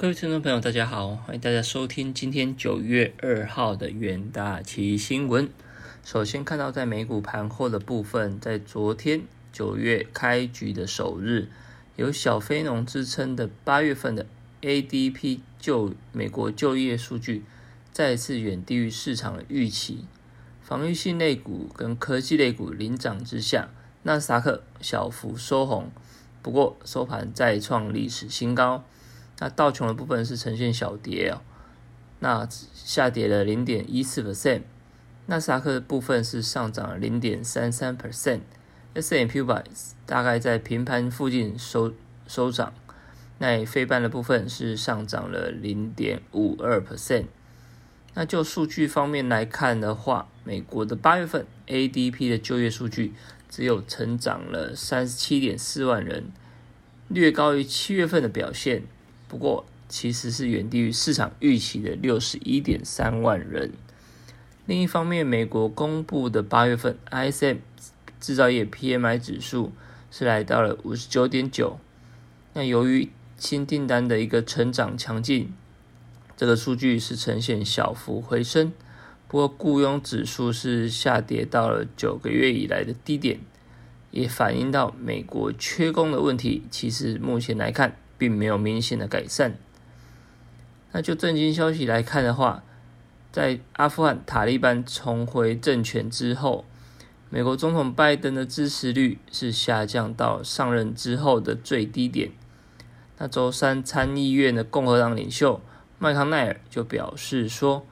各位听众朋友，大家好，欢迎大家收听今天九月二号的元大旗新闻。首先看到在美股盘后的部分，在昨天九月开局的首日，有小非农之称的八月份的 ADP 就美国就业数据再次远低于市场的预期，防御性类股跟科技类股领涨之下，纳斯达克小幅收红，不过收盘再创历史新高。那道琼的部分是呈现小跌哦，那下跌了零点一四 percent。纳斯达克的部分是上涨了零点三三 percent，S M P 五百大概在平盘附近收收涨。那非半的部分是上涨了零点五二 percent。那就数据方面来看的话，美国的八月份 A D P 的就业数据只有成长了三十七点四万人，略高于七月份的表现。不过，其实是远低于市场预期的六十一点三万人。另一方面，美国公布的八月份 ISM 制造业 PMI 指数是来到了五十九点九。那由于新订单的一个成长强劲，这个数据是呈现小幅回升。不过，雇佣指数是下跌到了九个月以来的低点，也反映到美国缺工的问题。其实目前来看，并没有明显的改善。那就震惊消息来看的话，在阿富汗塔利班重回政权之后，美国总统拜登的支持率是下降到上任之后的最低点。那周三参议院的共和党领袖麦康奈尔就表示说，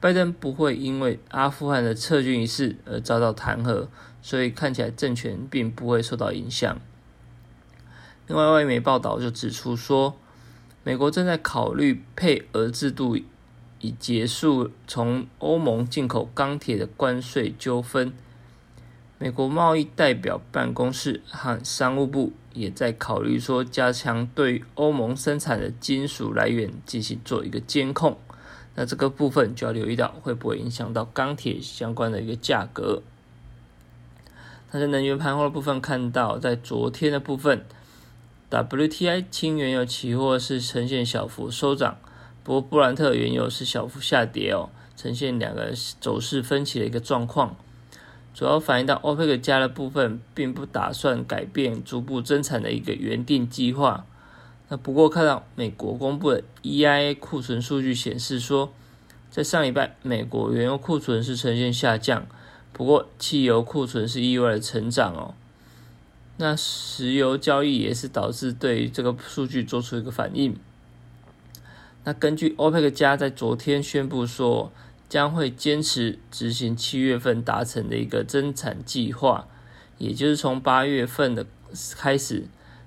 拜登不会因为阿富汗的撤军一事而遭到弹劾，所以看起来政权并不会受到影响。另外，外媒报道就指出说，美国正在考虑配额制度，以结束从欧盟进口钢铁的关税纠纷。美国贸易代表办公室和商务部也在考虑说，加强对欧盟生产的金属来源进行做一个监控。那这个部分就要留意到，会不会影响到钢铁相关的一个价格？那在能源盘后的部分，看到在昨天的部分。WTI 轻原油期货是呈现小幅收涨，不过布兰特原油是小幅下跌哦，呈现两个走势分歧的一个状况，主要反映到 OPEC 加的部分并不打算改变逐步增产的一个原定计划。那不过看到美国公布的 EIA 库存数据显示说，在上礼拜美国原油库存是呈现下降，不过汽油库存是意外的成长哦。那石油交易也是导致对这个数据做出一个反应。那根据 OPEC 加在昨天宣布说，将会坚持执行七月份达成的一个增产计划，也就是从八月份的开始，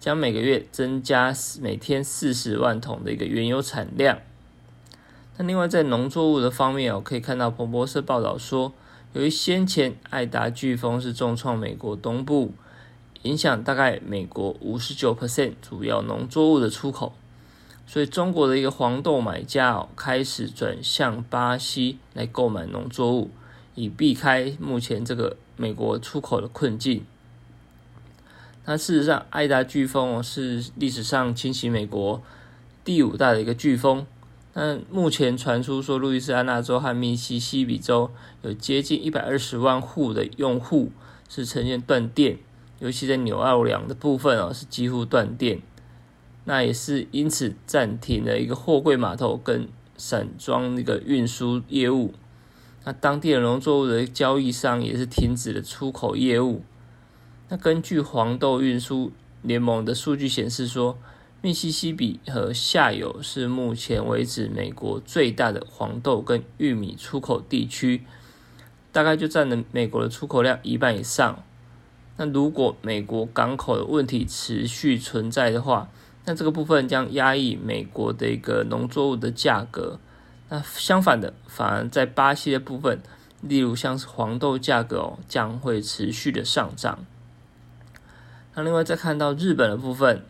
将每个月增加每天四十万桶的一个原油产量。那另外在农作物的方面哦，可以看到彭博社报道说，由于先前爱达飓风是重创美国东部。影响大概美国五十九 percent 主要农作物的出口，所以中国的一个黄豆买家哦开始转向巴西来购买农作物，以避开目前这个美国出口的困境。那事实上，爱达飓风哦是历史上侵袭美国第五大的一个飓风。那目前传出说，路易斯安那州和密西西比州有接近一百二十万户的用户是呈现断电。尤其在纽奥良的部分哦，是几乎断电，那也是因此暂停了一个货柜码头跟散装那个运输业务。那当地的农作物的交易商也是停止了出口业务。那根据黄豆运输联盟的数据显示说，密西西比和下游是目前为止美国最大的黄豆跟玉米出口地区，大概就占了美国的出口量一半以上。那如果美国港口的问题持续存在的话，那这个部分将压抑美国的一个农作物的价格。那相反的，反而在巴西的部分，例如像是黄豆价格哦，将会持续的上涨。那另外再看到日本的部分，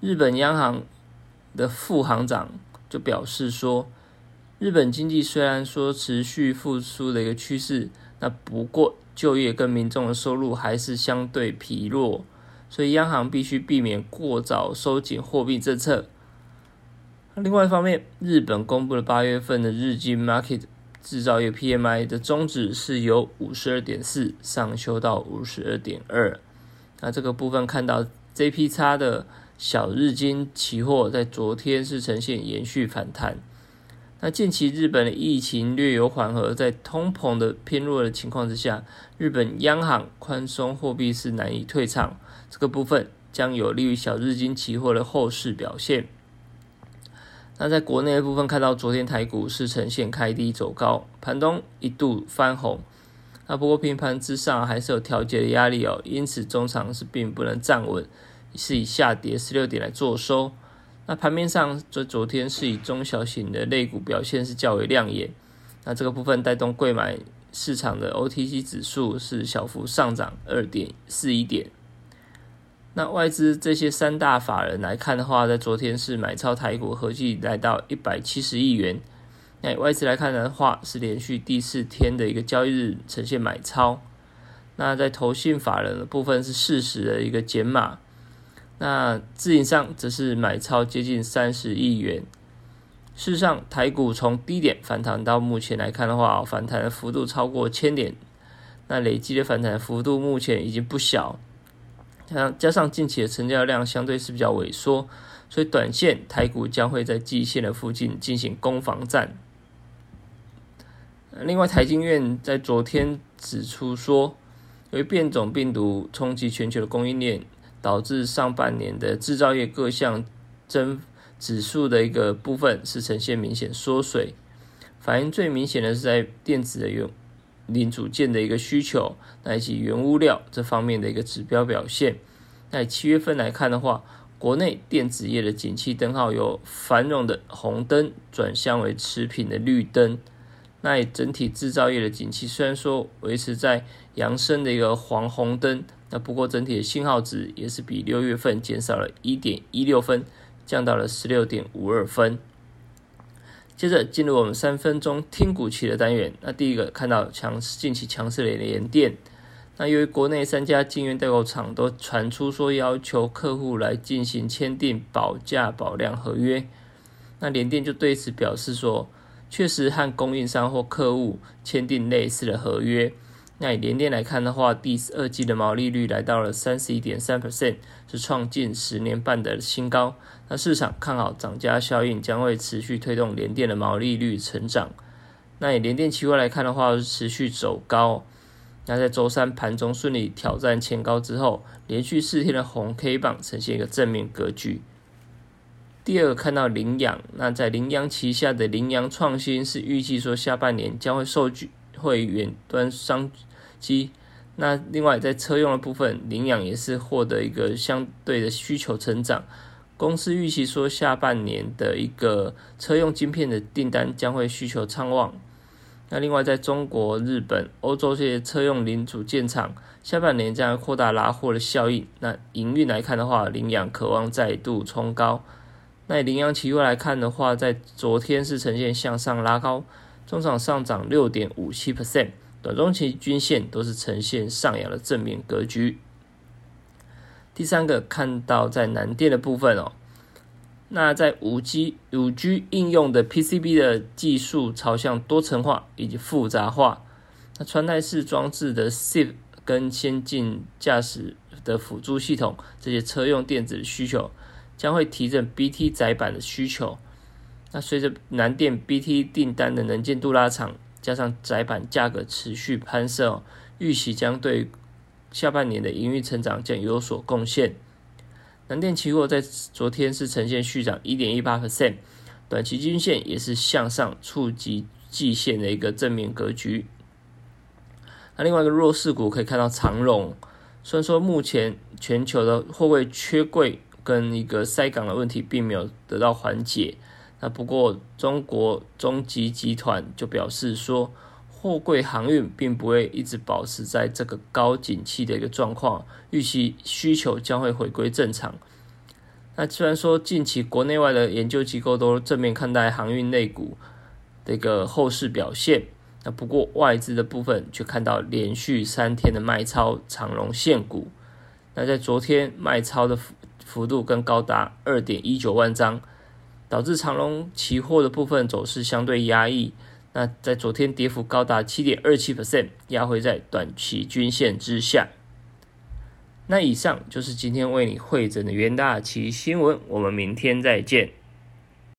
日本央行的副行长就表示说，日本经济虽然说持续复苏的一个趋势，那不过。就业跟民众的收入还是相对疲弱，所以央行必须避免过早收紧货币政策。另外一方面，日本公布了八月份的日经 Market 制造业 PMI 的中值是由五十二点四上修到五十二点二。那这个部分看到 JPX 的小日经期货在昨天是呈现延续反弹。那近期日本的疫情略有缓和，在通膨的偏弱的情况之下，日本央行宽松货币是难以退场，这个部分将有利于小日经期货的后市表现。那在国内的部分，看到昨天台股是呈现开低走高，盘中一度翻红，那不过平盘之上还是有调节的压力哦，因此中长是并不能站稳，是以下跌十六点来做收。那盘面上，这昨天是以中小型的类股表现是较为亮眼。那这个部分带动贵买市场的 OTC 指数是小幅上涨二点四一点。那外资这些三大法人来看的话，在昨天是买超台股，合计来到一百七十亿元。那外资来看的话，是连续第四天的一个交易日呈现买超。那在投信法人的部分是适时的一个减码。那自营上则是买超接近三十亿元。事实上，台股从低点反弹到目前来看的话，反弹的幅度超过千点，那累积的反弹幅度目前已经不小。加加上近期的成交量相对是比较萎缩，所以短线台股将会在季线的附近进行攻防战。另外，台经院在昨天指出说，由于变种病毒冲击全球的供应链。导致上半年的制造业各项增指数的一个部分是呈现明显缩水，反应最明显的是在电子的原零组件的一个需求，那以及原物料这方面的一个指标表现。那七月份来看的话，国内电子业的景气灯号由繁荣的红灯转向为持平的绿灯。那整体制造业的景气虽然说维持在扬升的一个黄红灯。那不过整体的信号值也是比六月份减少了一点一六分，降到了十六点五二分。接着进入我们三分钟听股期的单元。那第一个看到强近期强势的联电。那由于国内三家晶圆代工厂都传出说要求客户来进行签订保价保量合约，那联电就对此表示说，确实和供应商或客户签订类似的合约。那以联电来看的话，第二季的毛利率来到了三十一点三 percent，是创近十年半的新高。那市场看好涨价效应将会持续推动联电的毛利率成长。那以联电期货来看的话，是持续走高。那在周三盘中顺利挑战前高之后，连续四天的红 K 棒呈现一个正面格局。第二个看到羚羊，那在羚羊旗下的羚羊创新是预计说下半年将会受据。会远端商机，那另外在车用的部分，领养也是获得一个相对的需求成长。公司预期说，下半年的一个车用晶片的订单将会需求畅旺。那另外，在中国、日本、欧洲这些车用零组件厂，下半年将扩大拉货的效应。那营运来看的话，领养渴望再度冲高。那领养期货来看的话，在昨天是呈现向上拉高。中场上涨六点五七 percent，短中期均线都是呈现上扬的正面格局。第三个看到在南电的部分哦，那在五 G 五 G 应用的 PCB 的技术朝向多层化以及复杂化，那穿戴式装置的 SIP 跟先进驾驶的辅助系统这些车用电子的需求，将会提振 BT 载板的需求。那随着南电 BT 订单的能见度拉长，加上窄板价格持续攀升，预期将对下半年的营运成长将有所贡献。南电期货在昨天是呈现续涨一点一八 percent，短期均线也是向上触及季线的一个正面格局。那另外一个弱势股可以看到长荣，虽然说目前全球的货柜缺柜跟一个塞港的问题并没有得到缓解。那不过，中国中集集团就表示说，货柜航运并不会一直保持在这个高景气的一个状况，预期需求将会回归正常。那虽然说近期国内外的研究机构都正面看待航运类股的一个后市表现，那不过外资的部分却看到连续三天的卖超长荣现股，那在昨天卖超的幅幅度更高达二点一九万张。导致长龙期货的部分走势相对压抑。那在昨天跌幅高达七点二七 percent，压回在短期均线之下。那以上就是今天为你汇整的元大旗新闻，我们明天再见。